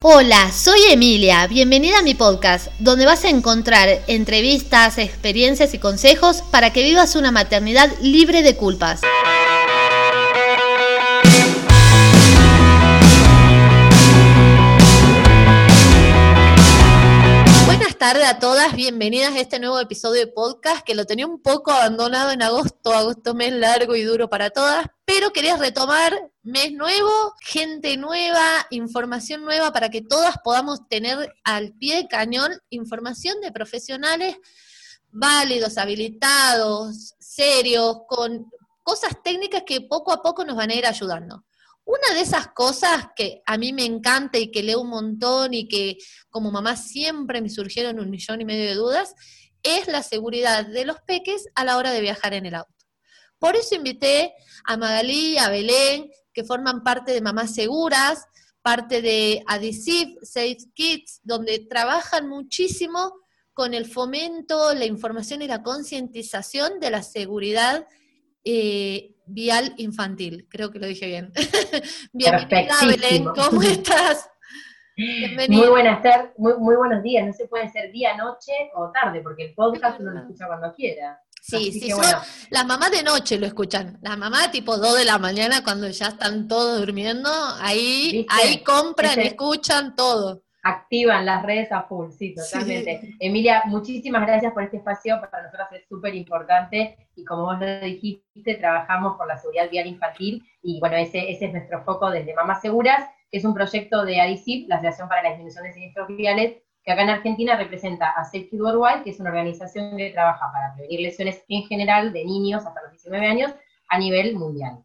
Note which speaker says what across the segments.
Speaker 1: Hola, soy Emilia. Bienvenida a mi podcast, donde vas a encontrar entrevistas, experiencias y consejos para que vivas una maternidad libre de culpas. Tardes a todas, bienvenidas a este nuevo episodio de podcast que lo tenía un poco abandonado en agosto, agosto mes largo y duro para todas, pero quería retomar mes nuevo, gente nueva, información nueva para que todas podamos tener al pie de cañón información de profesionales válidos, habilitados, serios, con cosas técnicas que poco a poco nos van a ir ayudando. Una de esas cosas que a mí me encanta y que leo un montón y que como mamá siempre me surgieron un millón y medio de dudas, es la seguridad de los peques a la hora de viajar en el auto. Por eso invité a Magalí, a Belén, que forman parte de Mamás Seguras, parte de Adhesive, Safe Kids, donde trabajan muchísimo con el fomento, la información y la concientización de la seguridad eh, vial infantil. Creo que lo dije bien.
Speaker 2: Bienvenida, Belén,
Speaker 1: ¿cómo estás?
Speaker 2: Muy buenas tardes, muy, muy, buenos días. No se puede ser día, noche o tarde, porque el podcast uno lo escucha cuando quiera.
Speaker 1: Sí, sí, las mamás de noche lo escuchan. Las mamás tipo 2 de la mañana cuando ya están todos durmiendo, ahí, ahí compran, escuchan todo.
Speaker 2: Activan las redes a full, sí, totalmente. Emilia, muchísimas gracias por este espacio, para nosotros es súper importante y como vos lo dijiste, trabajamos por la seguridad vial infantil y bueno, ese, ese es nuestro foco desde Mamás Seguras, que es un proyecto de ADICIP, la Asociación para la Disminución de Siniestros Viales, que acá en Argentina representa a Safety Worldwide, que es una organización que trabaja para prevenir lesiones en general de niños hasta los 19 años a nivel mundial.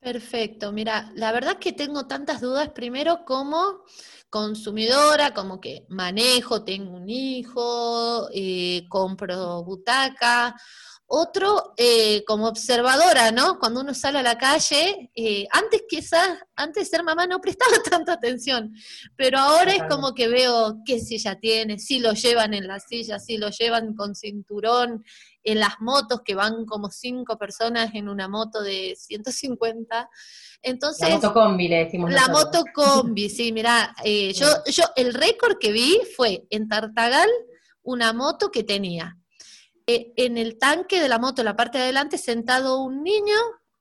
Speaker 1: Perfecto, mira, la verdad que tengo tantas dudas, primero como consumidora, como que manejo, tengo un hijo, eh, compro butaca, otro, eh, como observadora, ¿no? Cuando uno sale a la calle, eh, antes quizás, antes de ser mamá no prestaba tanta atención, pero ahora es como que veo qué silla tiene, si lo llevan en la silla, si lo llevan con cinturón, en las motos que van como cinco personas en una moto de 150. Entonces,
Speaker 2: la moto combi, le decimos.
Speaker 1: La moto combi, sí, mira, eh, yo, yo, el récord que vi fue en Tartagal una moto que tenía eh, en el tanque de la moto, en la parte de adelante, sentado un niño,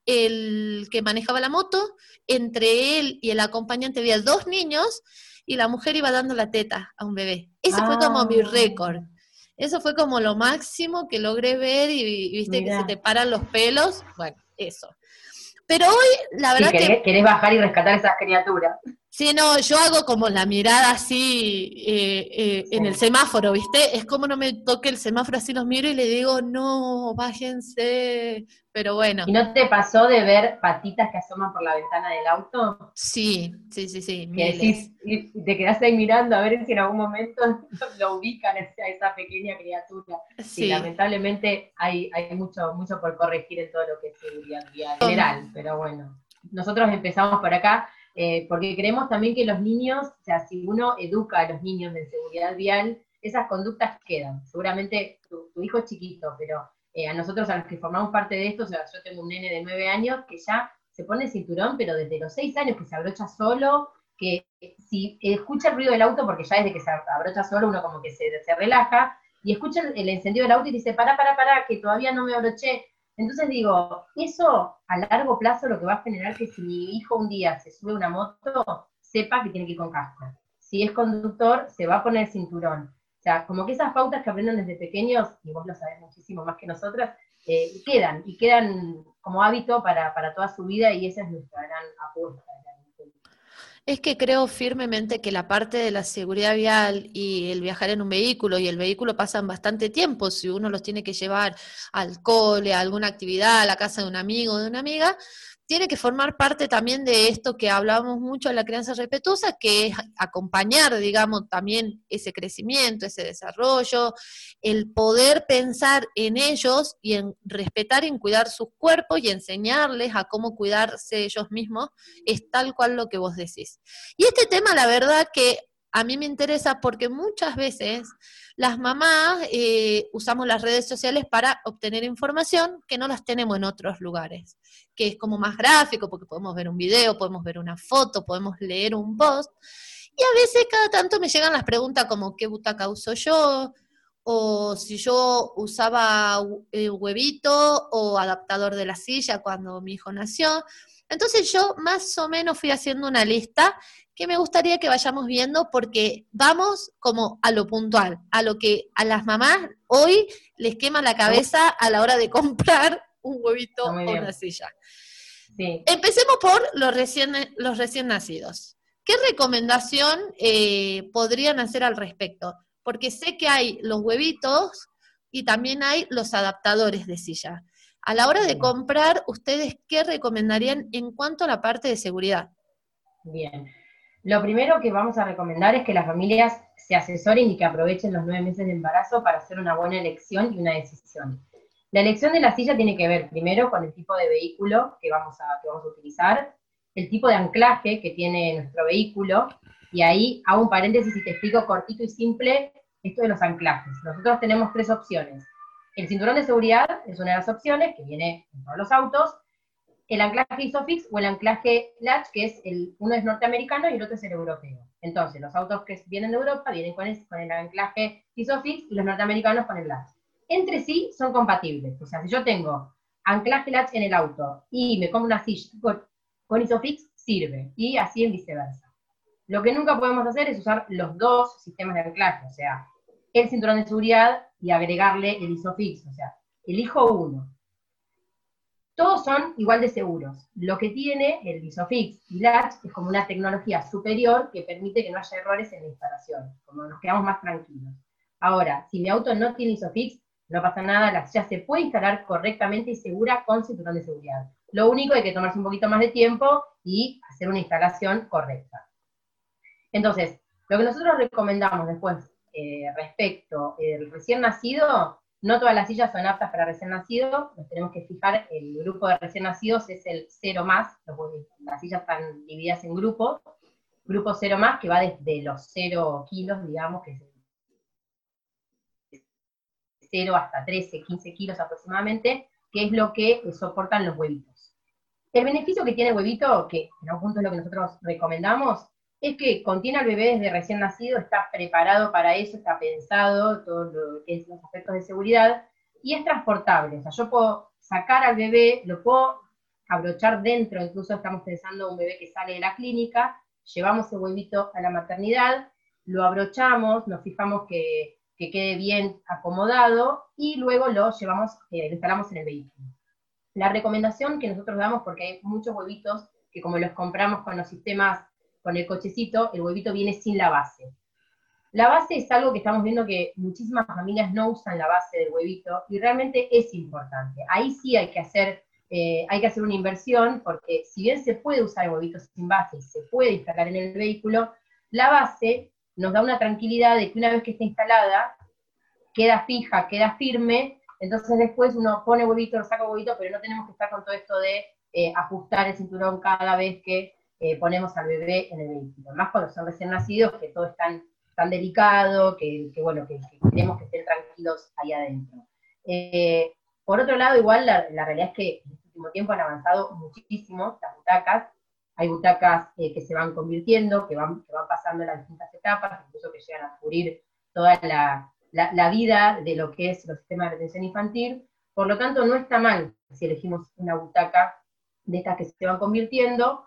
Speaker 1: el que manejaba la moto, entre él y el acompañante había dos niños y la mujer iba dando la teta a un bebé. Ese fue como mi ah. récord. Eso fue como lo máximo que logré ver y, viste que se te paran los pelos. Bueno, eso. Pero hoy, la verdad
Speaker 2: que... Querés bajar y rescatar esas criaturas.
Speaker 1: Sí, no, yo hago como la mirada así eh, eh, en el semáforo, ¿viste? Es como no me toque el semáforo, así los miro y le digo, no, bájense, pero bueno.
Speaker 2: ¿Y no te pasó de ver patitas que asoman por la ventana del auto?
Speaker 1: Sí, sí, sí, sí.
Speaker 2: y te quedas ahí mirando a ver si en algún momento lo ubican a esa pequeña criatura. Sí. lamentablemente hay, hay mucho, mucho por corregir en todo lo que es seguridad vial general, pero bueno. Nosotros empezamos por acá eh, porque creemos también que los niños, o sea, si uno educa a los niños de seguridad vial, esas conductas quedan. Seguramente tu, hijo es chiquito, pero eh, a nosotros, a los que formamos parte de esto, o sea, yo tengo un nene de nueve años que ya se pone el cinturón, pero desde los seis años que se abrocha solo, que si escucha el ruido del auto, porque ya desde que se abrocha solo uno como que se, se relaja, y escucha el, el encendido del auto y dice, para, para, para, que todavía no me abroché, entonces digo, eso a largo plazo lo que va a generar que si mi hijo un día se sube a una moto, sepa que tiene que ir con casco. Si es conductor, se va a poner el cinturón. O sea, como que esas pautas que aprenden desde pequeños, y vos lo sabés muchísimo más que nosotras, eh, quedan, y quedan como hábito para, para toda su vida, y esa es nuestra gran apuesta.
Speaker 1: Es que creo firmemente que la parte de la seguridad vial y el viajar en un vehículo y el vehículo pasan bastante tiempo. Si uno los tiene que llevar al cole, a alguna actividad, a la casa de un amigo o de una amiga, tiene que formar parte también de esto que hablamos mucho de la crianza respetuosa, que es acompañar, digamos, también ese crecimiento, ese desarrollo, el poder pensar en ellos y en respetar y en cuidar sus cuerpos y enseñarles a cómo cuidarse ellos mismos, es tal cual lo que vos decís. Y este tema, la verdad que a mí me interesa porque muchas veces las mamás eh, usamos las redes sociales para obtener información que no las tenemos en otros lugares, que es como más gráfico porque podemos ver un video, podemos ver una foto, podemos leer un post. Y a veces cada tanto me llegan las preguntas como qué butaca uso yo, o si yo usaba eh, huevito o adaptador de la silla cuando mi hijo nació. Entonces yo más o menos fui haciendo una lista que me gustaría que vayamos viendo porque vamos como a lo puntual, a lo que a las mamás hoy les quema la cabeza a la hora de comprar un huevito o una silla. Empecemos por los recién, los recién nacidos. ¿Qué recomendación eh, podrían hacer al respecto? Porque sé que hay los huevitos y también hay los adaptadores de silla. A la hora de comprar, ¿ustedes qué recomendarían en cuanto a la parte de seguridad?
Speaker 2: Bien. Lo primero que vamos a recomendar es que las familias se asesoren y que aprovechen los nueve meses de embarazo para hacer una buena elección y una decisión. La elección de la silla tiene que ver primero con el tipo de vehículo que vamos a, utilizar, el tipo de anclaje que tiene nuestro vehículo, y ahí hago un paréntesis y te explico cortito y simple esto de los anclajes. Nosotros tenemos tres opciones. El cinturón de seguridad es una de las opciones que viene en los autos, el anclaje ISOFIX o el anclaje latch, que es el, uno es norteamericano y el otro es el europeo. Entonces, los autos que vienen de Europa vienen con el, con el anclaje ISOFIX y los norteamericanos con el latch. Entre sí son compatibles. O sea, si yo tengo anclaje latch en el auto y me como una silla con, ISOFIX, sirve. Y así en viceversa. Lo que nunca podemos hacer es usar los dos sistemas de anclaje, o sea, el cinturón de seguridad y agregarle el ISOFIX. O sea, elijo uno todos son igual de seguros. Lo que tiene el ISOFIX y Latch es como una tecnología superior que permite que no haya errores en la instalación, como nos quedamos más tranquilos. Ahora, si mi auto no tiene ISOFIX, no pasa nada, silla se puede instalar correctamente y segura con cinturón de seguridad. Lo único hay que tomarse un poquito más de tiempo y hacer una instalación correcta. Entonces, lo que nosotros recomendamos después eh, respecto al recién nacido no todas las sillas son aptas para recién nacidos, nos tenemos que fijar, el grupo de recién nacidos es el cero más, las sillas están divididas en grupos, grupo cero más que va desde los 0 kilos, digamos, que es 0 hasta 13, 15 kilos aproximadamente, que es lo que soportan los huevitos. El beneficio que tiene el huevito, que en algún punto es lo que nosotros recomendamos, es que contiene al bebé desde recién nacido, está preparado para eso, está pensado, todos los aspectos de seguridad, y es transportable. O sea, yo puedo sacar al bebé, lo puedo abrochar dentro, incluso estamos pensando un bebé que sale de la clínica, llevamos el huevito a la maternidad, lo abrochamos, nos fijamos que, quede bien acomodado y luego lo llevamos, eh, lo instalamos en el vehículo. La recomendación que nosotros damos, porque hay muchos huevitos que como los compramos con los sistemas con el cochecito, el huevito viene sin la base. La base es algo que estamos viendo que muchísimas familias no usan la base del huevito y realmente es importante. Ahí sí hay que hacer, eh, hay que hacer una inversión porque si bien se puede usar el huevito sin base y se puede instalar en el vehículo, la base nos da una tranquilidad de que una vez que está instalada, queda fija, queda firme, entonces después uno pone huevito, lo saca huevito, pero no tenemos que estar con todo esto de eh, ajustar el cinturón cada vez que eh, ponemos al bebé en el vehículo. Más cuando son recién nacidos, que todo es tan, tan delicado, que, bueno, que, queremos que estén tranquilos ahí adentro. Eh, por otro lado, igual la, realidad es que en este último tiempo han avanzado muchísimo las butacas. Hay butacas eh, que se van convirtiendo, que van, que van pasando las distintas etapas, incluso que llegan a cubrir toda la, la, vida de lo que es los sistemas de retención infantil. Por lo tanto, no está mal si elegimos una butaca de estas que se van convirtiendo,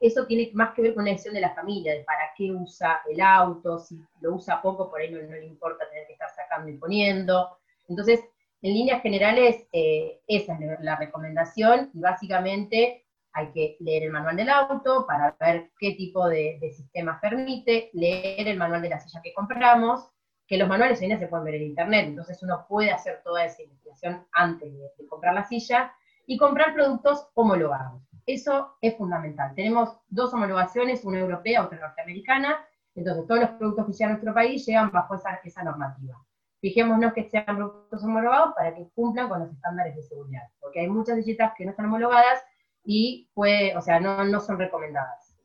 Speaker 2: eso tiene más que ver con la decisión de la familia, de para qué usa el auto, si lo usa poco, por ahí no, le importa tener que estar sacando y poniendo. Entonces, en líneas generales, eh, esa es la recomendación y básicamente hay que leer el manual del auto para ver qué tipo de, de sistemas permite, leer el manual de la silla que compramos, que los manuales hoy se pueden ver en internet, entonces uno puede hacer toda esa investigación antes de comprar la silla y comprar productos homologados. Eso es fundamental. Tenemos dos homologaciones, una europea, otra norteamericana, entonces todos los productos que llegan a nuestro país llegan bajo esa, esa normativa. Fijémonos que sean productos homologados para que cumplan con los estándares de seguridad, porque hay muchas dietas que no están homologadas y puede, o sea, no, no son recomendadas.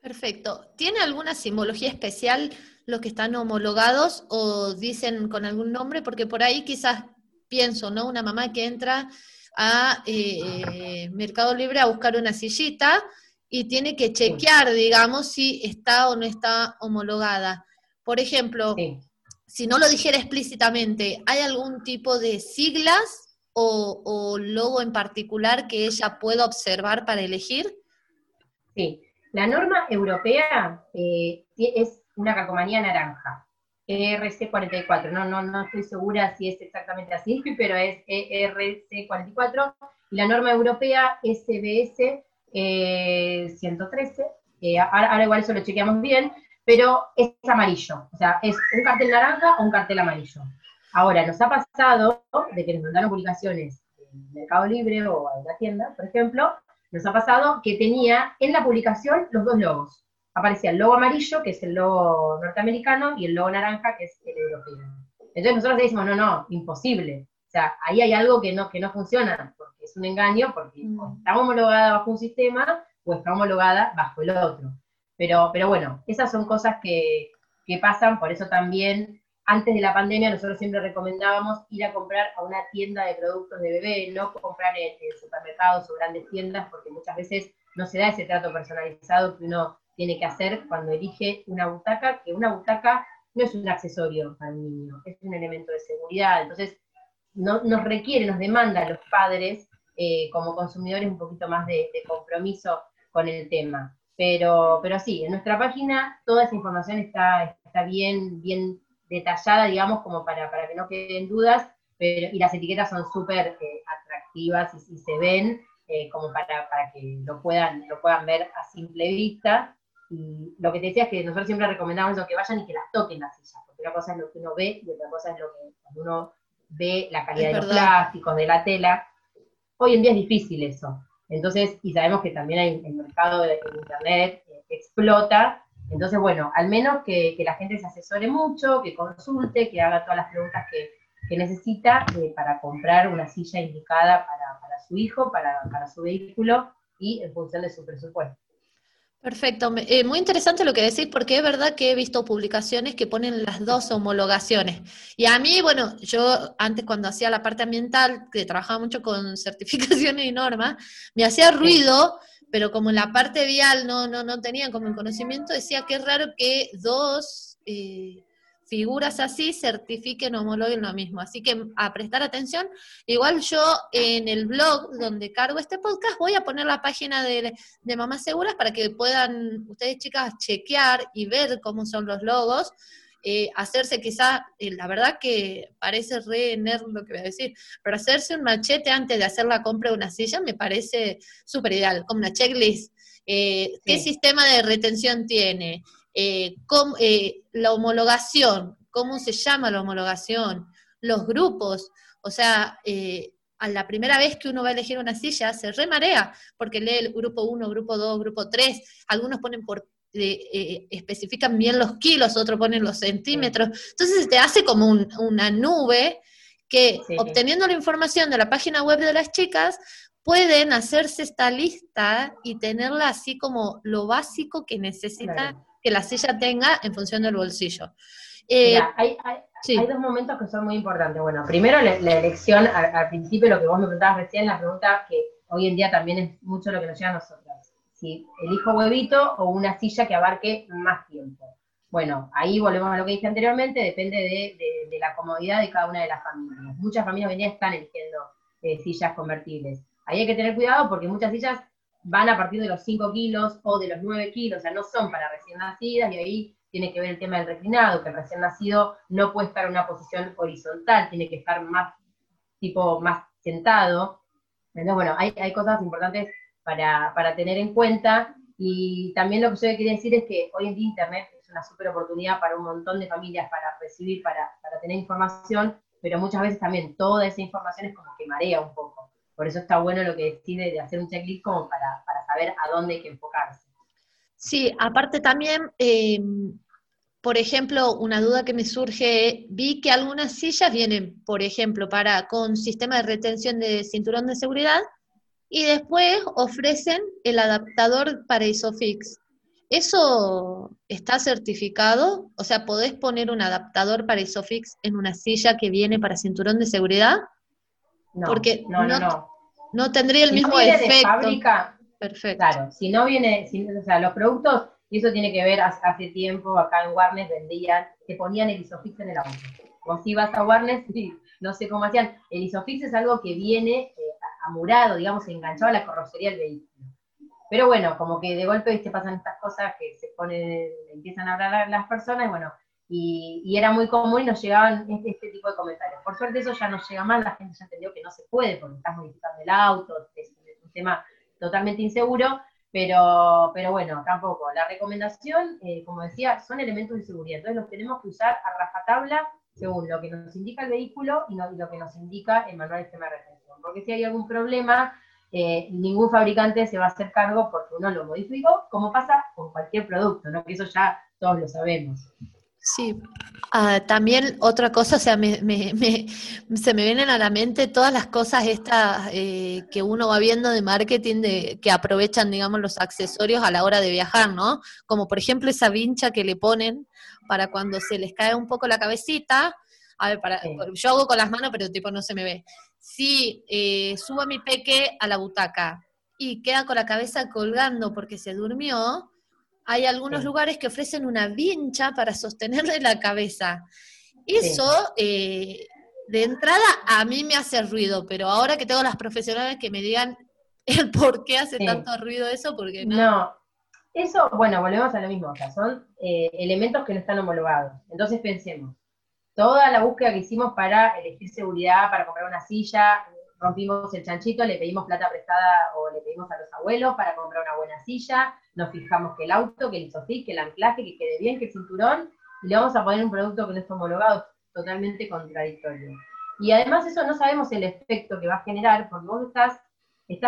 Speaker 1: Perfecto. ¿Tiene alguna simbología especial los que están homologados o dicen con algún nombre? Porque por ahí quizás pienso, ¿no? Una mamá que entra a eh, Mercado Libre a buscar una sillita y tiene que chequear, digamos, si está o no está homologada. Por ejemplo, si no lo dijera explícitamente, ¿hay algún tipo de siglas o, logo en particular que ella pueda observar para elegir?
Speaker 2: Sí, la norma europea eh, es una calcomanía naranja, ERC44, no, no, no estoy segura si es exactamente así, pero es ERC44, y la norma europea SBS 113, eh, ahora, igual eso lo chequeamos bien, pero es amarillo, o sea, es un cartel naranja o un cartel amarillo. Ahora, nos ha pasado de que nos mandaron publicaciones en Mercado Libre o en la tienda, por ejemplo, nos ha pasado que tenía en la publicación los dos logos. Aparecía el logo amarillo, que es el logo norteamericano, y el logo naranja, que es el europeo. Entonces nosotros decimos, no, no, imposible. O sea, ahí hay algo que no, que no funciona, porque es un engaño, porque mm. está homologada bajo un sistema o está homologada bajo el otro. Pero, pero bueno, esas son cosas que, pasan, por eso también antes de la pandemia nosotros siempre recomendábamos ir a comprar a una tienda de productos de bebé, no comprar en, supermercados o grandes tiendas, porque muchas veces no se da ese trato personalizado que uno tiene que hacer cuando elige una butaca, que una butaca no es un accesorio para un niño, es un elemento de seguridad. Entonces, no, nos requiere, nos demanda a los padres eh, como consumidores un poquito más de, compromiso con el tema. Pero, pero sí, en nuestra página toda esa información está, está bien, bien detallada, digamos, como para, para que no queden dudas, pero, y las etiquetas son súper eh, atractivas y, se ven eh, como para, para, que lo puedan, lo puedan ver a simple vista. Y lo que te decía es que nosotros siempre recomendamos eso, que vayan y que las toquen las sillas, porque una cosa es lo que uno ve y otra cosa es lo que cuando uno ve la calidad de los plásticos, de la tela. Hoy en día es difícil eso. Entonces, y sabemos que también hay el mercado de Internet eh, explota. Entonces, bueno, al menos que, la gente se asesore mucho, que consulte, que haga todas las preguntas que, necesita eh, para comprar una silla indicada para, su hijo, para, para su vehículo y en función de su presupuesto.
Speaker 1: Perfecto, eh, muy interesante lo que decís, porque es verdad que he visto publicaciones que ponen las dos homologaciones. Y a mí, bueno, yo antes cuando hacía la parte ambiental, que trabajaba mucho con certificaciones y normas, me hacía ruido, pero como en la parte vial no, no, no tenían como el conocimiento, decía que es raro que dos... Eh, figuras así certifiquen o homologuen lo mismo. Así que a prestar atención. Igual yo en el blog donde cargo este podcast voy a poner la página de, de Mamás Seguras para que puedan ustedes chicas chequear y ver cómo son los logos. Eh, hacerse quizá, eh, la verdad que parece re nerd lo que voy a decir, pero hacerse un machete antes de hacer la compra de una silla me parece súper ideal, como una checklist. Eh, ¿Qué sistema de retención tiene? Eh, eh, la homologación, cómo se llama la homologación, los grupos, o sea, eh, a la primera vez que uno va a elegir una silla se remarea, porque lee el grupo 1, grupo 2, grupo 3, algunos ponen por especifican bien los kilos, otros ponen los centímetros. Entonces te hace como una nube que obteniendo la información de la página web de las chicas, pueden hacerse esta lista y tenerla así como lo básico que necesita que la silla tenga en función del bolsillo.
Speaker 2: Eh, hay, dos momentos que son muy importantes. Bueno, primero la, elección, al, principio lo que vos me preguntabas recién, la pregunta que hoy en día también es mucho lo que nos lleva a nosotros. Si elijo huevito o una silla que abarque más tiempo. Bueno, ahí volvemos a lo que dije anteriormente, depende de, la comodidad de cada una de las familias. Muchas familias hoy en día están eligiendo eh, sillas convertibles. Ahí hay que tener cuidado porque muchas sillas van a partir de los 5 kilos o de los 9 kilos, o sea, no son para recién nacidas, y ahí tiene que ver el tema del reclinado, que el recién nacido no puede estar en una posición horizontal, tiene que estar más, tipo, más sentado. Entonces, bueno, hay, hay cosas importantes para, para, tener en cuenta, y también lo que yo quería decir es que hoy en día Internet es una súper oportunidad para un montón de familias para recibir, para, para tener información, pero muchas veces también toda esa información es como que marea un poco. Por eso está bueno lo que decide de hacer un checklist como para, saber a dónde hay que enfocarse.
Speaker 1: Sí, aparte también, em, por ejemplo, una duda que me surge, vi que algunas sillas vienen, por ejemplo, para con sistema de retención de cinturón de seguridad y después ofrecen el adaptador para ISOFIX. ¿Eso está certificado? O sea, ¿podés poner un adaptador para ISOFIX en una silla que viene para cinturón de seguridad?
Speaker 2: No, Porque no, no, no,
Speaker 1: no tendría el mismo efecto.
Speaker 2: De fábrica,
Speaker 1: Perfecto.
Speaker 2: Claro, si no viene, o sea, los productos, y eso tiene que ver hace, tiempo, acá en Warner vendían, te ponían el isofix en el auto. O si vas a Warner, no sé cómo hacían. El isofix es algo que viene eh, amurado, digamos, enganchado a la carrocería del vehículo. Pero bueno, como que de golpe te pasan estas cosas que se ponen, empiezan a hablar las personas, y bueno, y, era muy común y nos llegaban este, este, tipo de comentarios. Por suerte eso ya no llega más, la gente ya entendió que no se puede porque estás modificando el auto, es, un tema totalmente inseguro, pero, pero bueno, tampoco. La recomendación, eh, como decía, son elementos de seguridad, entonces los tenemos que usar a rajatabla según lo que nos indica el vehículo y, lo que nos indica el manual de sistema de retención. Porque si hay algún problema, eh, ningún fabricante se va a hacer cargo porque uno lo modificó, como pasa con cualquier producto, ¿no? que eso ya todos lo sabemos.
Speaker 1: Sí, ah, también otra cosa, o sea, me, se me vienen a la mente todas las cosas estas eh, que uno va viendo de marketing de, que aprovechan, digamos, los accesorios a la hora de viajar, ¿no? Como por ejemplo esa vincha que le ponen para cuando se les cae un poco la cabecita. A ver, para, yo hago con las manos, pero tipo no se me ve. Si eh, subo a mi peque a la butaca y queda con la cabeza colgando porque se durmió, hay algunos lugares que ofrecen una vincha para sostenerle la cabeza. Eso, eh, de entrada, a mí me hace ruido, pero ahora que tengo las profesionales que me digan el por qué hace tanto ruido eso, porque no.
Speaker 2: No, eso, bueno, volvemos a lo mismo, o son eh, elementos que no están homologados. Entonces pensemos, toda la búsqueda que hicimos para elegir seguridad, para comprar una silla, rompimos el chanchito, le pedimos plata prestada o le pedimos a los abuelos para comprar una buena silla, nos fijamos que el auto, que el isofix, que el anclaje, que quede bien, que el cinturón, y le vamos a poner un producto que no está homologado, totalmente contradictorio. Y además eso no sabemos el efecto que va a generar, porque vos estás,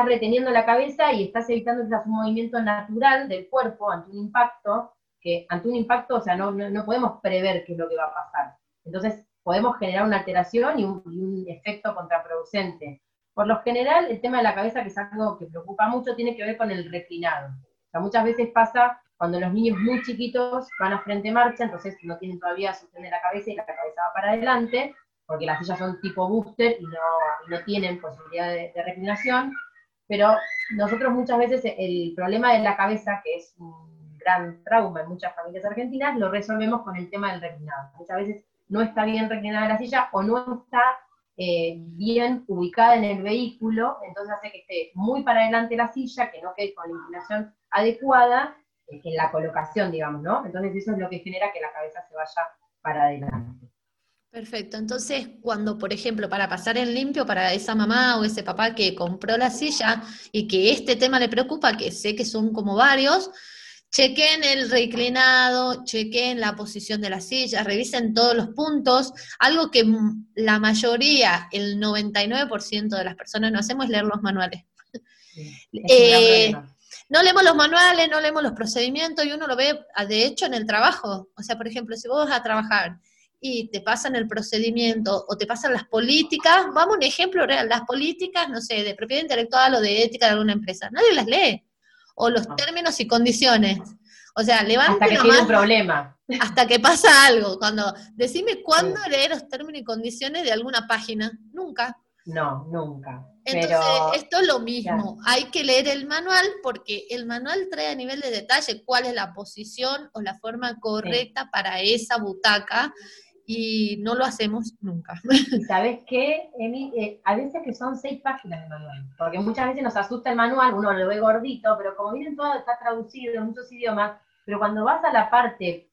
Speaker 2: reteniendo la cabeza y estás evitando que un movimiento natural del cuerpo ante un impacto, que ante un impacto, o sea, no, no, podemos prever qué es lo que va a pasar. Entonces, podemos generar una alteración y un, y un efecto contraproducente. Por lo general, el tema de la cabeza, que es algo que preocupa mucho, tiene que ver con el reclinado. Muchas veces pasa cuando los niños muy chiquitos van a frente marcha, entonces no tienen todavía sostén de la cabeza y la cabeza va para adelante, porque las sillas son tipo booster y no, tienen posibilidad de, reclinación. Pero nosotros muchas veces el problema de la cabeza, que es un gran trauma en muchas familias argentinas, lo resolvemos con el tema del reclinado. Muchas veces no está bien reclinada la silla o no está eh, bien ubicada en el vehículo, entonces hace que esté muy para adelante la silla, que no quede con la inclinación adecuada eh, en la colocación, digamos, ¿no? Entonces eso es lo que genera que la cabeza se vaya para adelante.
Speaker 1: Perfecto. Entonces, cuando, por ejemplo, para pasar en limpio para esa mamá o ese papá que compró la silla y que este tema le preocupa, que sé que son como varios, chequen el reclinado, chequen la posición de la silla, revisen todos los puntos. Algo que la mayoría, el 99% de las personas no hacemos es leer los manuales. Eh, no leemos los manuales, no leemos los procedimientos y uno lo ve, ah, de hecho, en el trabajo. O sea, por ejemplo, si vos vas a trabajar y te pasan el procedimiento o te pasan las políticas, vamos a un ejemplo real, las políticas, no sé, de propiedad intelectual o de ética de alguna empresa, nadie las lee o los términos y condiciones. O sea, levanta
Speaker 2: Hasta que tiene un problema.
Speaker 1: Hasta que pasa algo. Cuando, decime cuándo leer los términos y condiciones de alguna página. Nunca.
Speaker 2: No, nunca.
Speaker 1: Entonces, esto es lo mismo. Hay que leer el manual porque el manual trae a nivel de detalle cuál es la posición o la forma correcta para esa butaca y no lo hacemos nunca.
Speaker 2: sabes qué, Emi? Eh, a veces que son seis páginas de manual, porque muchas veces nos asusta el manual, uno lo ve gordito, pero como miren todo está traducido en muchos idiomas, pero cuando vas a la parte,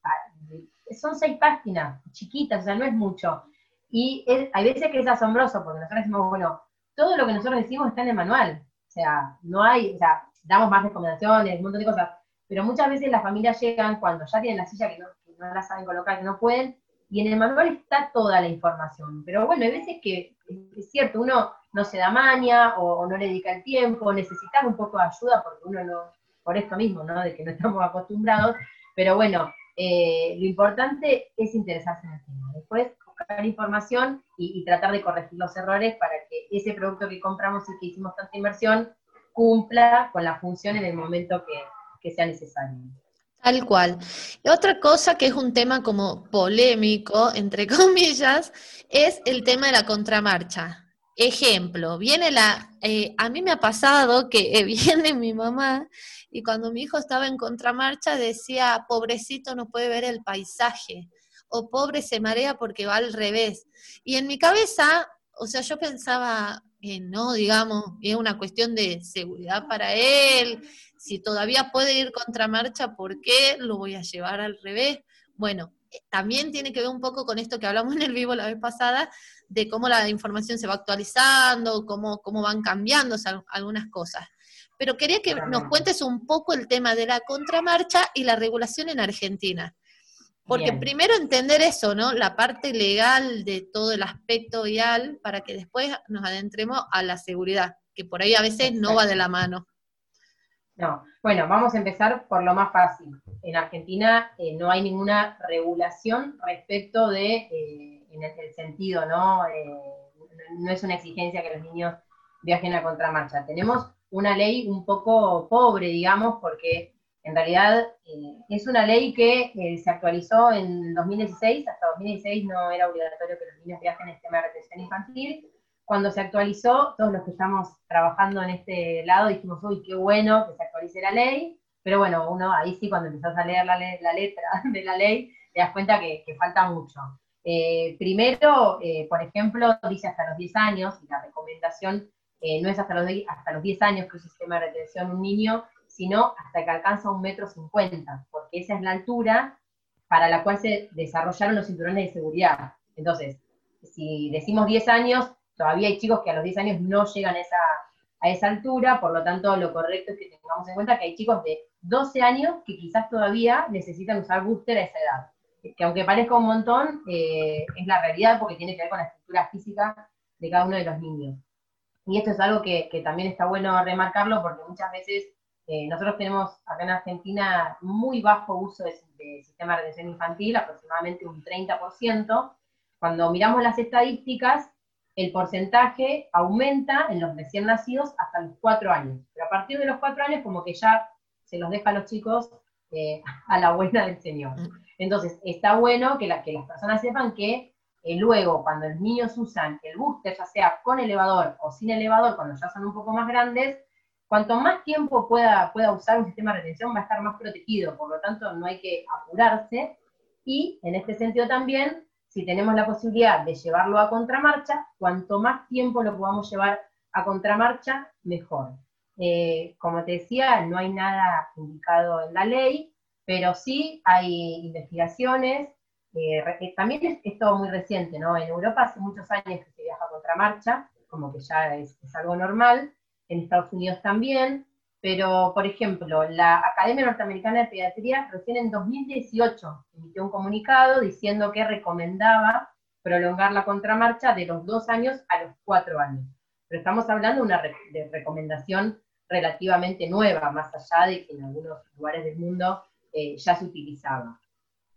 Speaker 2: son seis páginas, chiquitas, o sea, no es mucho. Y hay veces que es asombroso, porque nosotros decimos, bueno, todo lo que nosotros decimos está en el manual, o sea, no hay, o sea, damos más recomendaciones, un montón de cosas, pero muchas veces las familias llegan cuando ya tienen la silla que no, que no la saben colocar, que no pueden, y en el manual está toda la información. Pero bueno, hay veces que es cierto, uno no se da maña o, no le dedica el tiempo, o necesita un poco de ayuda porque uno no, por esto mismo, ¿no? De que no estamos acostumbrados. Pero bueno, eh, lo importante es interesarse en el tema. Después buscar información y, tratar de corregir los errores para que ese producto que compramos y que hicimos tanta inversión cumpla con la función en el momento que sea necesario.
Speaker 1: Tal cual. Otra cosa que es un tema como polémico, entre comillas, es el tema de la contramarcha. ejemplo, viene la, eh, a mí me ha pasado que eh, viene mi mamá y cuando mi hijo estaba en contramarcha decía, pobrecito no puede ver el paisaje, o pobre se marea porque va al revés. Y en mi cabeza, o sea, yo pensaba, eh, no, digamos, es una cuestión de seguridad para él, si todavía puede ir contramarcha, ¿por qué lo voy a llevar al revés? Bueno, también tiene que ver un poco con esto que hablamos en el vivo la vez pasada, de cómo la información se va actualizando, cómo, cómo van cambiando algunas cosas. Pero quería que nos cuentes un poco el tema de la contramarcha y la regulación en Argentina. Porque primero entender eso, ¿no? La parte legal de todo el aspecto vial para que después nos adentremos a la seguridad, que por ahí a veces no va de la mano.
Speaker 2: No, bueno, vamos a empezar por lo más fácil. En Argentina eh, no hay ninguna regulación respecto de, eh, en el, sentido, ¿no? Eh, no es una exigencia que los niños viajen a contramarcha. Tenemos una ley un poco pobre, digamos, porque en realidad es una ley que se actualizó en 2016, hasta 2016 no era obligatorio que los niños viajen en sistema de retención infantil, cuando se actualizó, todos los que estamos trabajando en este lado dijimos, uy, qué bueno que se actualice la ley, pero bueno, uno ahí sí cuando empezás a leer la, letra de la ley, te das cuenta que, falta mucho. Eh, primero, eh, por ejemplo, dice hasta los 10 años, y la recomendación eh, no es hasta los, hasta los 10 años que un sistema de retención un niño, sino hasta que alcanza un metro cincuenta, porque esa es la altura para la cual se desarrollaron los cinturones de seguridad. Entonces, si decimos 10 años, todavía hay chicos que a los 10 años no llegan a esa, altura, por lo tanto lo correcto es que tengamos en cuenta que hay chicos de 12 años que quizás todavía necesitan usar booster a esa edad. Que aunque parezca un montón, eh, es la realidad porque tiene que ver con la estructura física de cada uno de los niños. Y esto es algo que, también está bueno remarcarlo porque muchas veces eh, nosotros tenemos acá en Argentina muy bajo uso de, de sistema de retención infantil, aproximadamente un 30%. Cuando miramos las estadísticas, el porcentaje aumenta en los recién nacidos hasta los cuatro años. Pero a partir de los cuatro años, como que ya se los deja a los chicos eh, a la buena del Señor. Mm. Entonces, está bueno que, que las personas sepan que eh, luego, cuando los niños usan el booster, ya sea con elevador o sin elevador, cuando ya son un poco más grandes, cuanto más tiempo pueda, pueda usar un sistema de retención, va a estar más protegido. Por lo tanto, no hay que apurarse. Y en este sentido también, si tenemos la posibilidad de llevarlo a contramarcha, cuanto más tiempo lo podamos llevar a contramarcha, mejor. Eh, como te decía, no hay nada indicado en la ley, pero sí hay investigaciones. Eh, eh, también es, todo muy reciente, ¿no? En Europa hace muchos años que se viaja a contramarcha, como que ya es algo normal. En Estados Unidos también. Pero, por ejemplo, la Academia Norteamericana de Pediatría recién en 2018 emitió un comunicado diciendo que recomendaba prolongar la contramarcha de los dos años a los cuatro años. Pero estamos hablando de una recomendación relativamente nueva, más allá de que en algunos lugares del mundo eh, ya se utilizaba.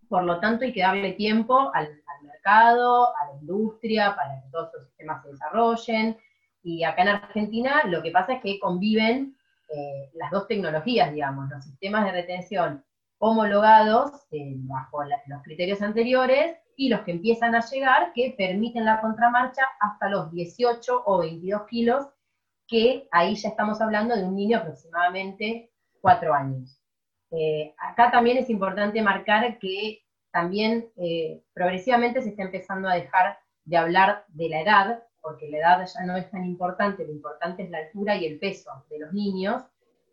Speaker 2: Por lo tanto, hay que darle tiempo al, al mercado, a la industria, para que todos los sistemas se desarrollen. Y acá en Argentina lo que pasa es que conviven eh, las dos tecnologías, digamos, los sistemas de retención homologados eh, bajo los criterios anteriores y los que empiezan a llegar que permiten la contramarcha hasta los 18 o 22 kilos, que ahí ya estamos hablando de un niño aproximadamente 4 años. Eh, acá también es importante marcar que también progresivamente se está empezando a dejar de hablar de la edad, porque la edad ya no es tan importante, lo importante es la altura y el peso de los niños,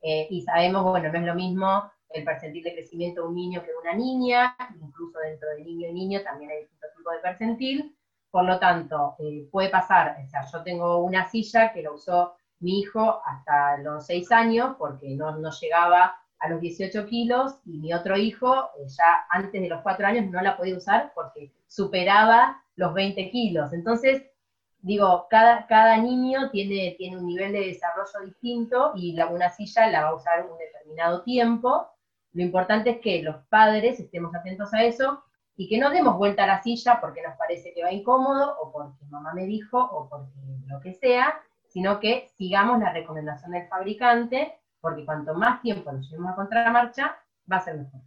Speaker 2: eh, y sabemos, bueno, no es lo mismo el percentil de crecimiento de un niño que de una niña, incluso dentro de niño y niño también hay distintos tipos de percentil, por lo tanto, eh, puede pasar, o sea, yo tengo una silla que la usó mi hijo hasta los 6 años, porque no, no llegaba a los 18 kilos, y mi otro hijo eh, ya antes de los 4 años no la podía usar porque superaba los 20 kilos. Entonces, digo, cada, cada niño tiene, tiene un nivel de desarrollo distinto y la, una silla la va a usar un determinado tiempo. Lo importante es que los padres estemos atentos a eso y que no demos vuelta a la silla porque nos parece que va incómodo o porque mamá me dijo o porque lo que sea, sino que sigamos la recomendación del fabricante porque cuanto más tiempo nos llevemos a contramarcha, va a ser mejor.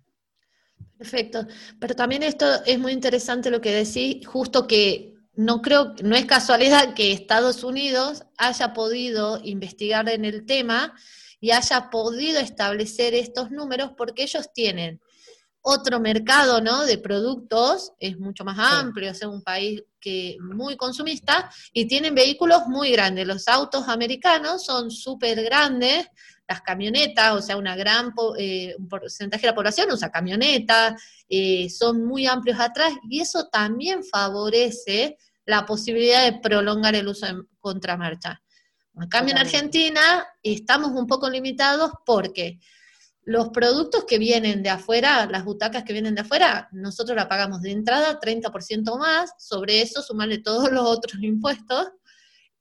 Speaker 1: Perfecto. Pero también esto es muy interesante lo que decís, justo que no creo, no es casualidad que Estados Unidos haya podido investigar en el tema y haya podido establecer estos números porque ellos tienen otro mercado ¿no? de productos, es mucho más amplio, es un país que muy consumista, y tienen vehículos muy grandes. Los autos americanos son súper grandes, las camionetas, o sea, una gran eh, un porcentaje de la población usa camionetas, eh, son muy amplios atrás, y eso también favorece la posibilidad de prolongar el uso de contramarcha. En cambio, en Argentina estamos un poco limitados porque los productos que vienen de afuera, las butacas que vienen de afuera, nosotros la pagamos de entrada 30% más, sobre eso sumarle todos los otros impuestos,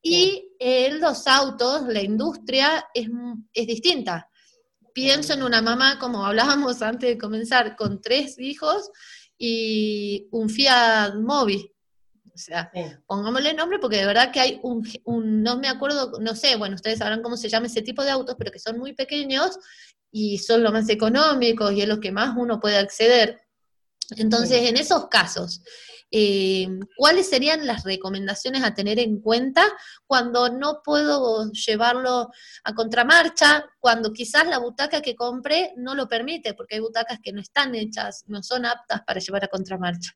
Speaker 1: y los autos, la industria es, es distinta. Pienso en una mamá, como hablábamos antes de comenzar, con tres hijos y un Fiat Mobi. O sea, pongámosle nombre porque de verdad que hay un, un, no me acuerdo, no sé, bueno, ustedes sabrán cómo se llama ese tipo de autos, pero que son muy pequeños y son los más económicos y es lo que más uno puede acceder. Entonces, en esos casos, eh, ¿cuáles serían las recomendaciones a tener en cuenta cuando no puedo llevarlo a contramarcha, cuando quizás la butaca que compré no lo permite, porque hay butacas que no están hechas, no son aptas para llevar a contramarcha?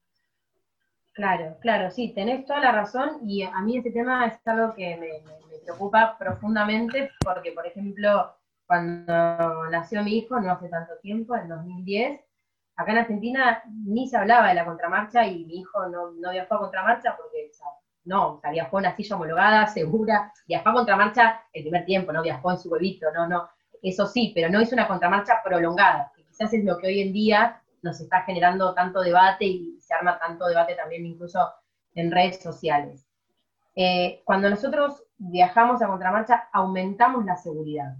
Speaker 2: Claro, claro, sí, tenés toda la razón y a mí ese tema es algo que me preocupa profundamente porque, por ejemplo, cuando nació mi hijo, no hace tanto tiempo, en 2010, acá en Argentina ni se hablaba de la contramarcha y mi hijo no, viajó a contramarcha porque no, o sea, viajó en una silla homologada, segura, viajó a contramarcha el primer tiempo, no viajó en su huevito, no, no, eso sí, pero no hizo una contramarcha prolongada, que quizás es lo que hoy en día nos está generando tanto debate y se arma tanto debate también incluso en redes sociales. Eh, cuando nosotros viajamos a contramarcha, aumentamos la seguridad.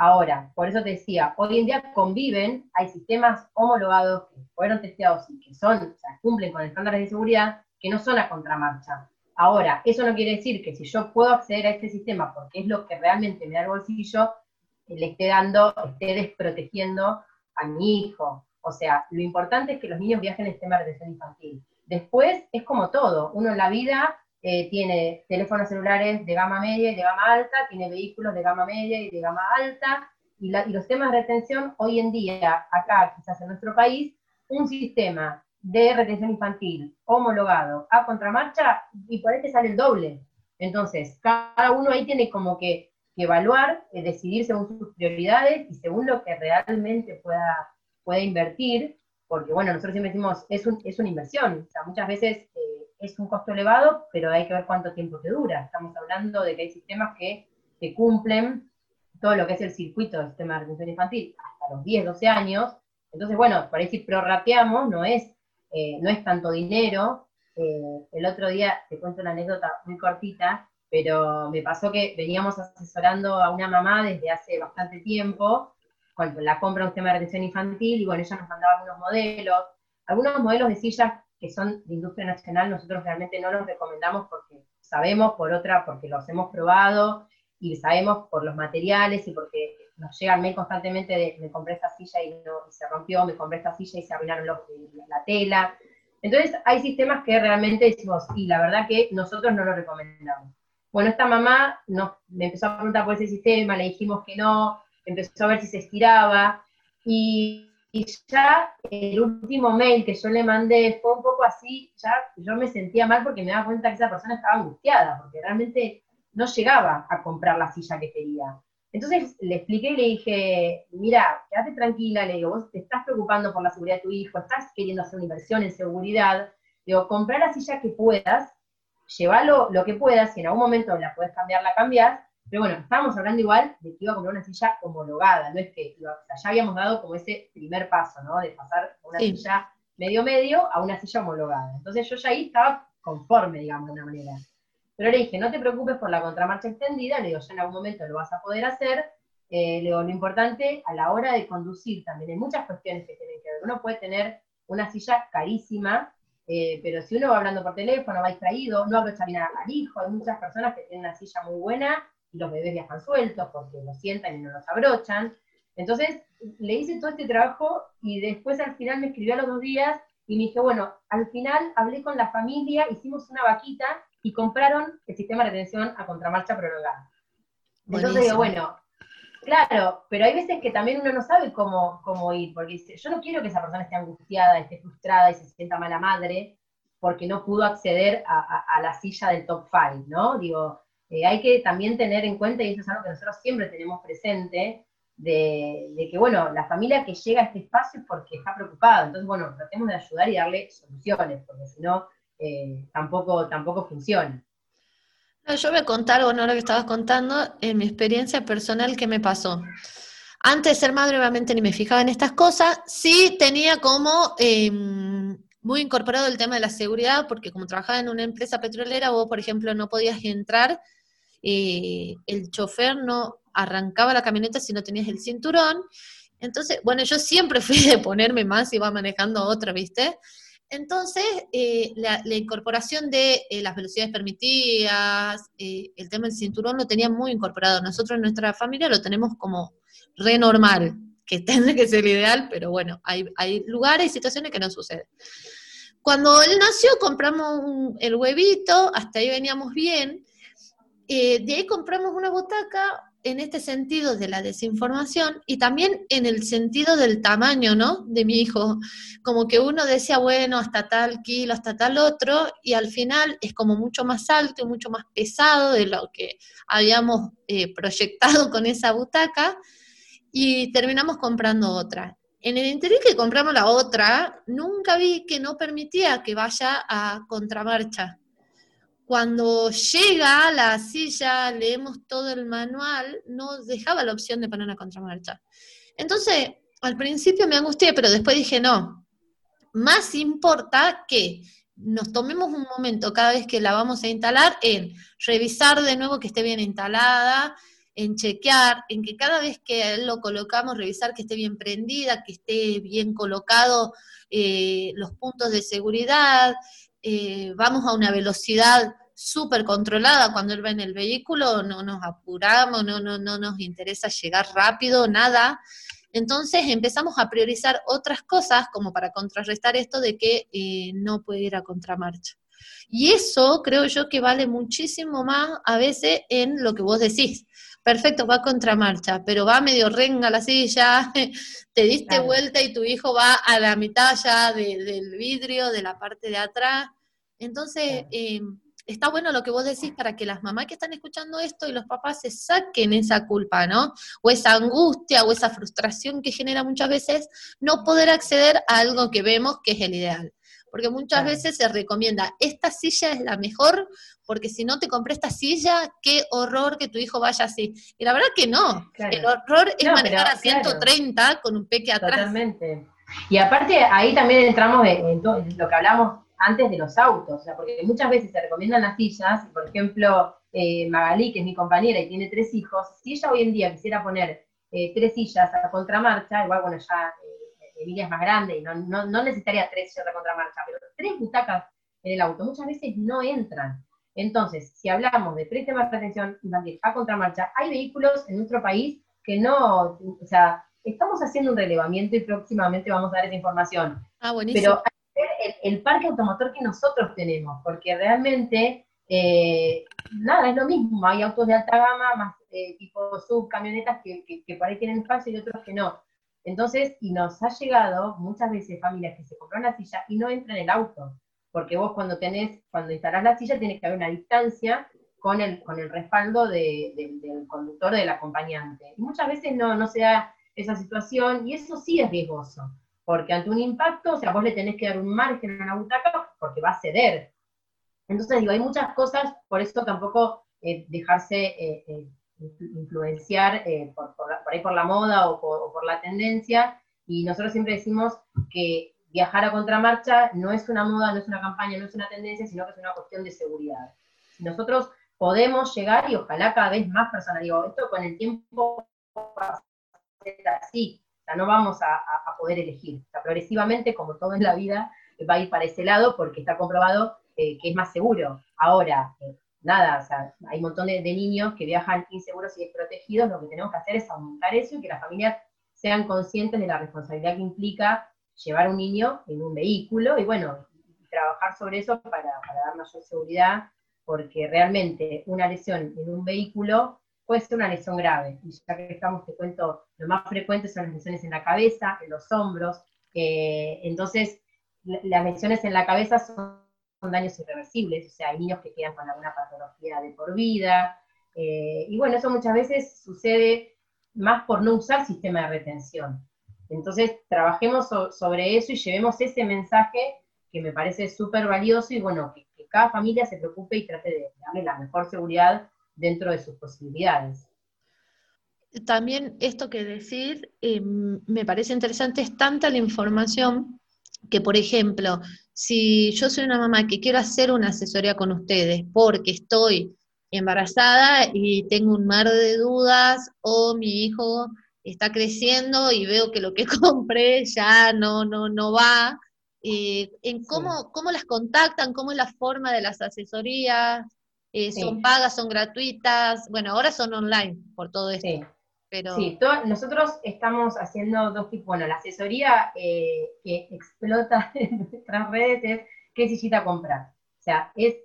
Speaker 2: Ahora, por eso te decía, hoy en día conviven, hay sistemas homologados que fueron testeados y que son, o sea, cumplen con estándares de seguridad, que no son a contramarcha. Ahora, eso no quiere decir que si yo puedo acceder a este sistema porque es lo que realmente me da el bolsillo, le esté dando, esté desprotegiendo a mi hijo. O sea, lo importante es que los niños viajen en el sistema de retención infantil. Después es como todo, uno en la vida eh, tiene teléfonos celulares de gama media y de gama alta, tiene vehículos de gama media y de gama alta, y, los temas de retención hoy en día, acá quizás en nuestro país, un sistema de retención infantil homologado a contramarcha y por ahí te sale el doble. Entonces, cada uno ahí tiene como que, evaluar, eh, decidir según sus prioridades y según lo que realmente pueda, pueda invertir, porque bueno, nosotros siempre decimos, es, un, es una inversión, o sea, muchas veces es un costo elevado, pero hay que ver cuánto tiempo te dura. Estamos hablando de que hay sistemas que, cumplen todo lo que es el circuito del sistema de retención infantil hasta los 10, 12 años. Entonces, bueno, por ahí si prorrateamos, no es, eh, no es tanto dinero. Eh, el otro día, te cuento una anécdota muy cortita, pero me pasó que veníamos asesorando a una mamá desde hace bastante tiempo, con la compra un sistema de retención infantil, y bueno, ella nos mandaba algunos modelos, algunos modelos de sillas que son de industria nacional, nosotros realmente no los recomendamos porque sabemos por otra, porque los hemos probado y sabemos por los materiales y porque nos llegan mail constantemente de me compré esta silla y, no, se rompió, me compré esta silla y se arruinaron los, la tela. Entonces hay sistemas que realmente decimos, y la verdad que nosotros no lo recomendamos. Bueno, esta mamá nos, me empezó a preguntar por ese sistema, le dijimos que no, empezó a ver si se estiraba, y y ya el último mail que yo le mandé fue un poco así, ya yo me sentía mal porque me daba cuenta que esa persona estaba angustiada, porque realmente no llegaba a comprar la silla que quería. Entonces le expliqué y le dije, mira, quédate tranquila, le digo, vos te estás preocupando por la seguridad de tu hijo, estás queriendo hacer una inversión en seguridad, digo, comprar la silla que puedas, llévalo lo que puedas, si en algún momento la puedes cambiar, la cambias, pero bueno, estábamos hablando igual de que iba a comprar una silla homologada, no es que, o sea, ya habíamos dado como ese primer paso, ¿no? De pasar una silla medio-medio a una silla homologada. Entonces yo ya ahí estaba conforme, digamos, de una manera. Pero le dije, no te preocupes por la contramarcha extendida, le digo, ya en algún momento lo vas a poder hacer. Eh, le digo, lo importante a la hora de conducir también, hay muchas cuestiones que tienen que ver. Uno puede tener una silla carísima, eh, pero si uno va hablando por teléfono, va distraído, no abrocha bien al hijo, hay muchas personas que tienen una silla muy buena y los bebés viajan sueltos porque los sientan y no los abrochan. Entonces, le hice todo este trabajo y después al final me escribió a los dos días y me dije, bueno, al final hablé con la familia, hicimos una vaquita y compraron el sistema de retención a contramarcha prolongada. Entonces digo, bueno, claro, pero hay veces que también uno no sabe cómo, cómo ir, porque dice, yo no quiero que esa persona esté angustiada, esté frustrada y se sienta mala madre porque no pudo acceder a, la silla del top five, ¿no? Digo, eh, hay que también tener en cuenta, y eso es algo que nosotros siempre tenemos presente, de, que, bueno, la familia que llega a este espacio es porque está preocupada. Entonces, bueno, tratemos de ayudar y darle soluciones, porque si no, eh, tampoco, tampoco funciona.
Speaker 1: yo voy a contar algo. Lo que estabas contando, en mi experiencia personal que me pasó. Antes de ser madre, obviamente, ni me fijaba en estas cosas. Sí tenía como em, muy incorporado el tema de la seguridad, porque como trabajaba en una empresa petrolera, vos, por ejemplo, no podías entrar, eh, el chofer no arrancaba la camioneta si no tenías el cinturón. Entonces, bueno, yo siempre fui de ponerme más y iba manejando otra, ¿viste? Entonces, eh, la, incorporación de eh, las velocidades permitidas, el tema del cinturón lo tenía muy incorporado. Nosotros en nuestra familia lo tenemos como re normal, que tendría que ser ideal, pero bueno, hay, hay lugares y situaciones que no suceden. Cuando él nació, compramos el huevito, hasta ahí veníamos bien. De ahí compramos una butaca, en este sentido de la desinformación y también en el sentido del tamaño, ¿no? De mi hijo. Como que uno decía, bueno, hasta tal kilo, hasta tal otro, y al final es como mucho más alto y mucho más pesado de lo que habíamos eh, proyectado con esa butaca, y terminamos comprando otra. En el interior que compramos la otra, nunca vi que no permitía que vaya a contramarcha. Cuando llega a la silla, leemos todo el manual, no dejaba la opción de poner una contramarcha. Entonces, al principio me angustié, pero después dije, no, más importa que nos tomemos un momento cada vez que la vamos a instalar en revisar de nuevo que esté bien instalada, en chequear, en que cada vez que lo colocamos, revisar que esté bien prendida, que esté bien colocado eh, los puntos de seguridad, eh, vamos a una velocidad súper controlada cuando él va en el vehículo, no nos apuramos, no, no, no nos interesa llegar rápido, nada. Entonces empezamos a priorizar otras cosas como para contrarrestar esto de que eh, no puede ir a contramarcha. Y eso creo yo que vale muchísimo más a veces en lo que vos decís. Perfecto, va a contramarcha, pero va medio renga la silla, te diste vuelta y tu hijo va a la mitad ya del vidrio, de la parte de atrás. Entonces, em, está bueno lo que vos decís para que las mamás que están escuchando esto y los papás se saquen esa culpa, ¿no? O esa angustia o esa frustración que genera muchas veces no poder acceder a algo que vemos que es el ideal. Porque muchas veces se recomienda, esta silla es la mejor, porque si no te compré esta silla, qué horror que tu hijo vaya así. Y la verdad que no. El horror es manejar a 130 con un peque atrás.
Speaker 2: Totalmente. Y aparte, ahí también entramos en, lo que hablamos antes de los autos, o sea, porque muchas veces se recomiendan las sillas, por ejemplo, eh, Magalí, que es mi compañera y tiene tres hijos, si ella hoy en día quisiera poner eh, tres sillas a contramarcha, igual, bueno, ya eh, Emilia es más grande y no, no, necesitaría tres sillas a contramarcha, pero tres butacas en el auto muchas veces no entran. Entonces, si hablamos de temas de atención infantil a contramarcha, hay vehículos en nuestro país que no, o sea, estamos haciendo un relevamiento y próximamente vamos a dar esa información.
Speaker 1: Ah, buenísimo.
Speaker 2: Pero el, parque automotor que nosotros tenemos, porque realmente, eh, nada, es lo mismo, hay autos de alta gama, más eh, tipo subcamionetas que, que, por ahí tienen espacio y otros que no. Entonces, y nos ha llegado muchas veces familias que se compran la silla y no entran en el auto, porque vos cuando tenés, cuando instalás la silla tienes que haber una distancia con el, con el respaldo del conductor del acompañante. Y muchas veces no, no se da esa situación y eso sí es riesgoso porque ante un impacto, o sea, vos le tenés que dar un margen a una butaca porque va a ceder. Entonces, digo, hay muchas cosas, por eso tampoco eh, dejarse eh, eh, influenciar por, ahí por la moda o por, la tendencia, y nosotros siempre decimos que viajar a contramarcha no es una moda, no es una campaña, no es una tendencia, sino que es una cuestión de seguridad. Nosotros podemos llegar y ojalá cada vez más personas, digo, esto con el tiempo va a ser así, no vamos a, poder elegir. progresivamente, como todo en la vida, va a ir para ese lado porque está comprobado eh, que es más seguro. Ahora, eh, nada, o sea, hay un montón de, niños que viajan inseguros y desprotegidos, lo que tenemos que hacer es aumentar eso y que las familias sean conscientes de la responsabilidad que implica llevar un niño en un vehículo y bueno, trabajar sobre eso para, para dar mayor seguridad, porque realmente una lesión en un vehículo puede ser una lesión grave. Y ya que estamos, te cuento, lo más frecuente son las lesiones en la cabeza, en los hombros. Eh, entonces, las lesiones en la cabeza son, daños irreversibles, o sea, hay niños que quedan con alguna patología de por vida. Eh, y bueno, eso muchas veces sucede más por no usar sistema de retención. Entonces, trabajemos sobre eso y llevemos ese mensaje que me parece súper valioso y bueno, que, cada familia se preocupe y trate de darle la mejor seguridad dentro de sus posibilidades.
Speaker 1: También esto que decir, eh, me parece interesante, es tanta la información que, por ejemplo, si yo soy una mamá que quiero hacer una asesoría con ustedes porque estoy embarazada y tengo un mar de dudas o mi hijo está creciendo y veo que lo que compré ya no, no, no va. Eh, en cómo, cómo las contactan, cómo es la forma de las asesorías, eh, son pagas, son gratuitas, bueno, ahora son online por todo esto.
Speaker 2: Sí. Pero... Sí, nosotros estamos haciendo dos tipos, bueno, la asesoría eh, que explota en nuestras redes es qué sillita comprar. O sea, es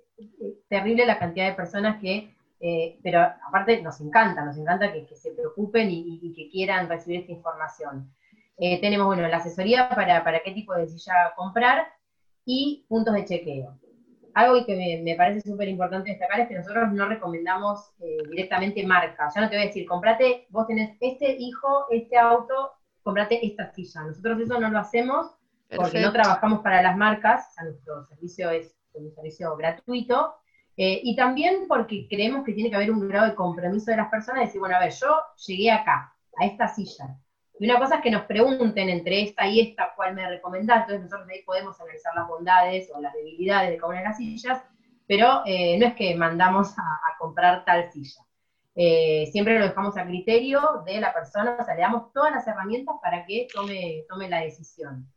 Speaker 2: terrible la cantidad de personas que eh, pero aparte nos encanta, nos encanta que, se preocupen y, que quieran recibir esta información. Eh, tenemos, bueno, la asesoría para, para, qué tipo de silla comprar y puntos de chequeo. Algo que me, parece súper importante destacar es que nosotros no recomendamos eh, directamente marcas. Ya no te voy a decir, comprate, vos tenés este hijo, este auto, comprate esta silla. Nosotros eso no lo hacemos porque no trabajamos para las marcas, o sea, nuestro servicio es un servicio gratuito, eh, y también porque creemos que tiene que haber un grado de compromiso de las personas, de decir, bueno, a ver, yo llegué acá, a esta silla. Y una cosa es que nos pregunten entre esta y esta cuál me recomendás, entonces nosotros ahí podemos analizar las bondades o las debilidades de cada una de las sillas, pero eh, no es que mandamos a, comprar tal silla. Eh, siempre lo dejamos a criterio de la persona, o sea, le damos todas las herramientas para que tome, tome la decisión.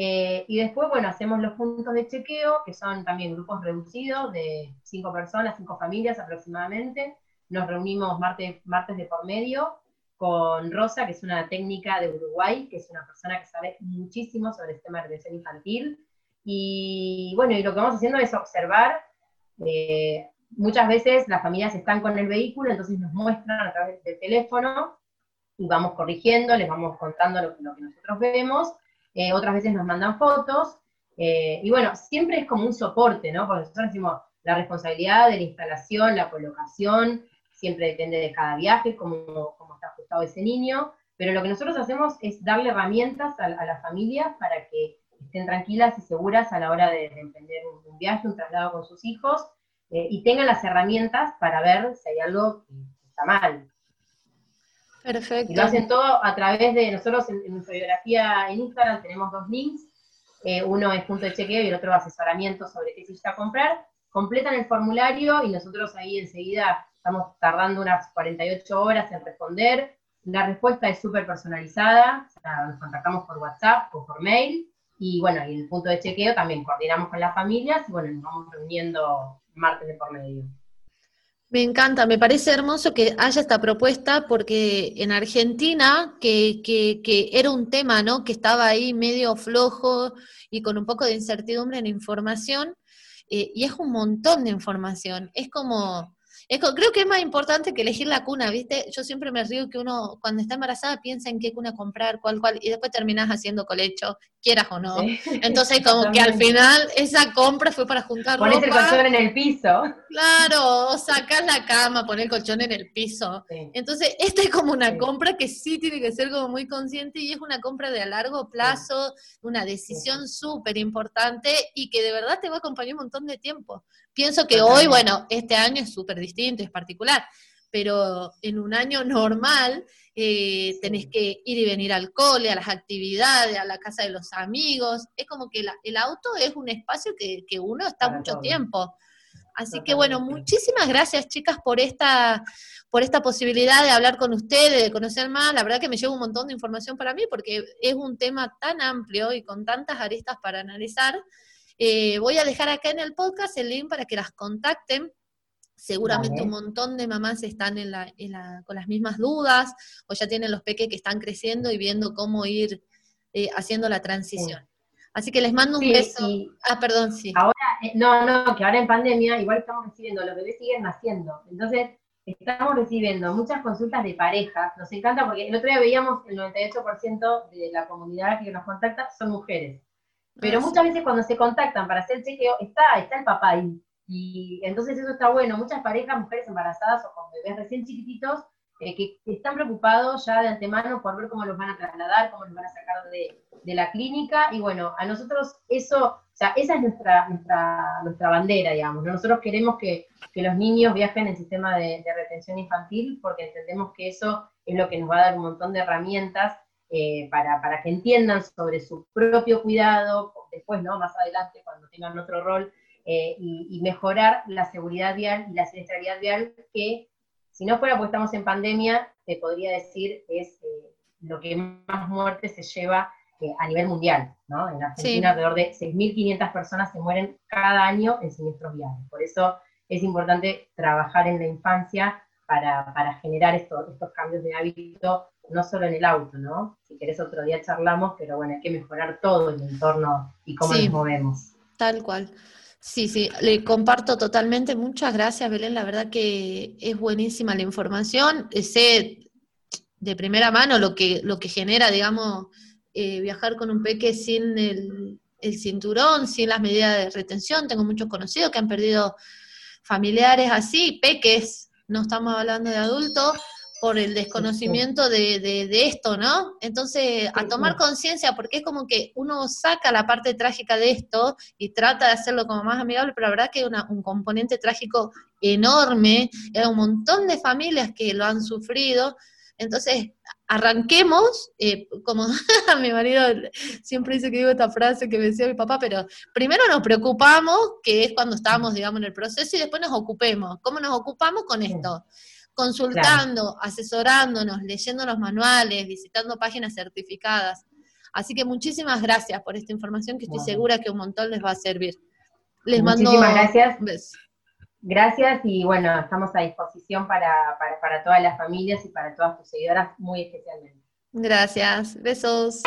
Speaker 2: Eh, y después, bueno, hacemos los puntos de chequeo, que son también grupos reducidos de cinco personas, cinco familias aproximadamente. Nos reunimos martes, martes de por medio con Rosa, que es una técnica de Uruguay, que es una persona que sabe muchísimo sobre el tema de retención infantil. Y bueno, y lo que vamos haciendo es observar. Eh, muchas veces las familias están con el vehículo, entonces nos muestran a través del teléfono y vamos corrigiendo, les vamos contando lo, lo que nosotros vemos eh, otras veces nos mandan fotos, eh, y bueno, siempre es como un soporte, ¿no? Porque nosotros decimos, la responsabilidad de la instalación, la colocación, siempre depende de cada viaje, cómo, cómo está ajustado ese niño, pero lo que nosotros hacemos es darle herramientas a, las familias para que estén tranquilas y seguras a la hora de, emprender un, viaje, un traslado con sus hijos, eh, y tengan las herramientas para ver si hay algo que está mal.
Speaker 1: Perfecto.
Speaker 2: Lo hacen todo a través de, nosotros en, nuestra biografía en Instagram tenemos dos links, eh, uno es punto de chequeo y el otro asesoramiento sobre qué silla comprar, completan el formulario y nosotros ahí enseguida estamos tardando unas 48 horas en responder, la respuesta es súper personalizada, nos contactamos por WhatsApp o por mail, y bueno, y el punto de chequeo también coordinamos con las familias, y bueno, nos vamos reuniendo martes de por medio.
Speaker 1: Me encanta, me parece hermoso que haya esta propuesta porque en Argentina, que, que, que, era un tema, ¿no? Que estaba ahí medio flojo y con un poco de incertidumbre en información, eh, y es un montón de información. Es como, creo que es más importante que elegir la cuna, ¿viste? Yo siempre me río que uno cuando está embarazada piensa en qué cuna comprar, cuál, cuál, y después terminas haciendo colecho, quieras o no. Entonces, como que al final esa compra fue para juntar
Speaker 2: Pones el colchón en el piso.
Speaker 1: Claro, o sacas la cama, poner el colchón en el piso. Entonces, esta es como una compra que sí tiene que ser como muy consciente y es una compra de a largo plazo, una decisión súper importante y que de verdad te va a acompañar un montón de tiempo. Pienso que hoy, bueno, este año es súper distinto, es particular, pero en un año normal eh, tenés que ir y venir al cole, a las actividades, a la casa de los amigos. Es como que el auto es un espacio que, uno está mucho tiempo. Así que bueno, muchísimas gracias chicas por esta, por esta posibilidad de hablar con ustedes, de conocer más. La verdad que me lleva un montón de información para mí porque es un tema tan amplio y con tantas aristas para analizar eh, voy a dejar acá en el podcast el link para que las contacten. Seguramente un montón de mamás están en la, con las mismas dudas o ya tienen los peques que están creciendo y viendo cómo ir eh, haciendo la transición. Así que les mando un beso. ah, perdón, sí.
Speaker 2: Ahora, eh, no, no, que ahora en pandemia igual estamos recibiendo, los bebés siguen naciendo. Entonces, estamos recibiendo muchas consultas de parejas. Nos encanta porque el otro día veíamos el 98% de la comunidad que nos contacta son mujeres. Pero ah, muchas veces cuando se contactan para hacer el chequeo, está, está el papá ahí. Y entonces eso está bueno. Muchas parejas, mujeres embarazadas o con bebés recién chiquititos, eh, que están preocupados ya de antemano por ver cómo los van a trasladar, cómo los van a sacar de, la clínica. Y bueno, a nosotros eso, o sea, esa es nuestra, nuestra, nuestra bandera, digamos. Nosotros queremos que, los niños viajen en el sistema de, retención infantil porque entendemos que eso es lo que nos va a dar un montón de herramientas eh, para, para, que entiendan sobre su propio cuidado, después, ¿no? Más adelante, cuando tengan otro rol, eh, y, mejorar la seguridad vial y la siniestralidad vial, que si no fuera porque estamos en pandemia, te podría decir es eh, lo que más muertes se lleva a nivel mundial, ¿no? En Argentina alrededor de 6.500 personas se mueren cada año en siniestros viales. Por eso es importante trabajar en la infancia para, generar estos cambios de hábito, no solo en el auto, ¿no? Si querés otro día charlamos, pero bueno, hay que mejorar todo el entorno y cómo nos movemos.
Speaker 1: Tal cual. Sí, sí, le comparto totalmente. Muchas gracias, Belén. La verdad que es buenísima la información. Eh, sé de primera mano lo que, lo que genera, digamos, eh, viajar con un peque sin el, el, cinturón, sin las medidas de retención. Tengo muchos conocidos que han perdido familiares así, peques, no estamos hablando de adultos, por el desconocimiento de, de, esto, ¿no? Entonces, a tomar conciencia, porque es como que uno saca la parte trágica de esto y trata de hacerlo como más amigable, pero la verdad que hay un componente trágico enorme, hay un montón de familias que lo han sufrido, entonces, arranquemos, eh, como mi marido siempre dice que digo esta frase que me decía mi papá, pero primero nos preocupamos, que es cuando estábamos, digamos, en el proceso, y después nos ocupemos. ¿Cómo nos ocupamos con esto? Consultando, asesorándonos, leyendo los manuales, visitando páginas certificadas. Así que muchísimas gracias por esta información que estoy segura que un montón les va a servir.
Speaker 2: Les Muchísimas gracias. Gracias y bueno, estamos a disposición para, para todas las familias y para todas tus seguidoras muy especialmente.
Speaker 1: Gracias. Besos.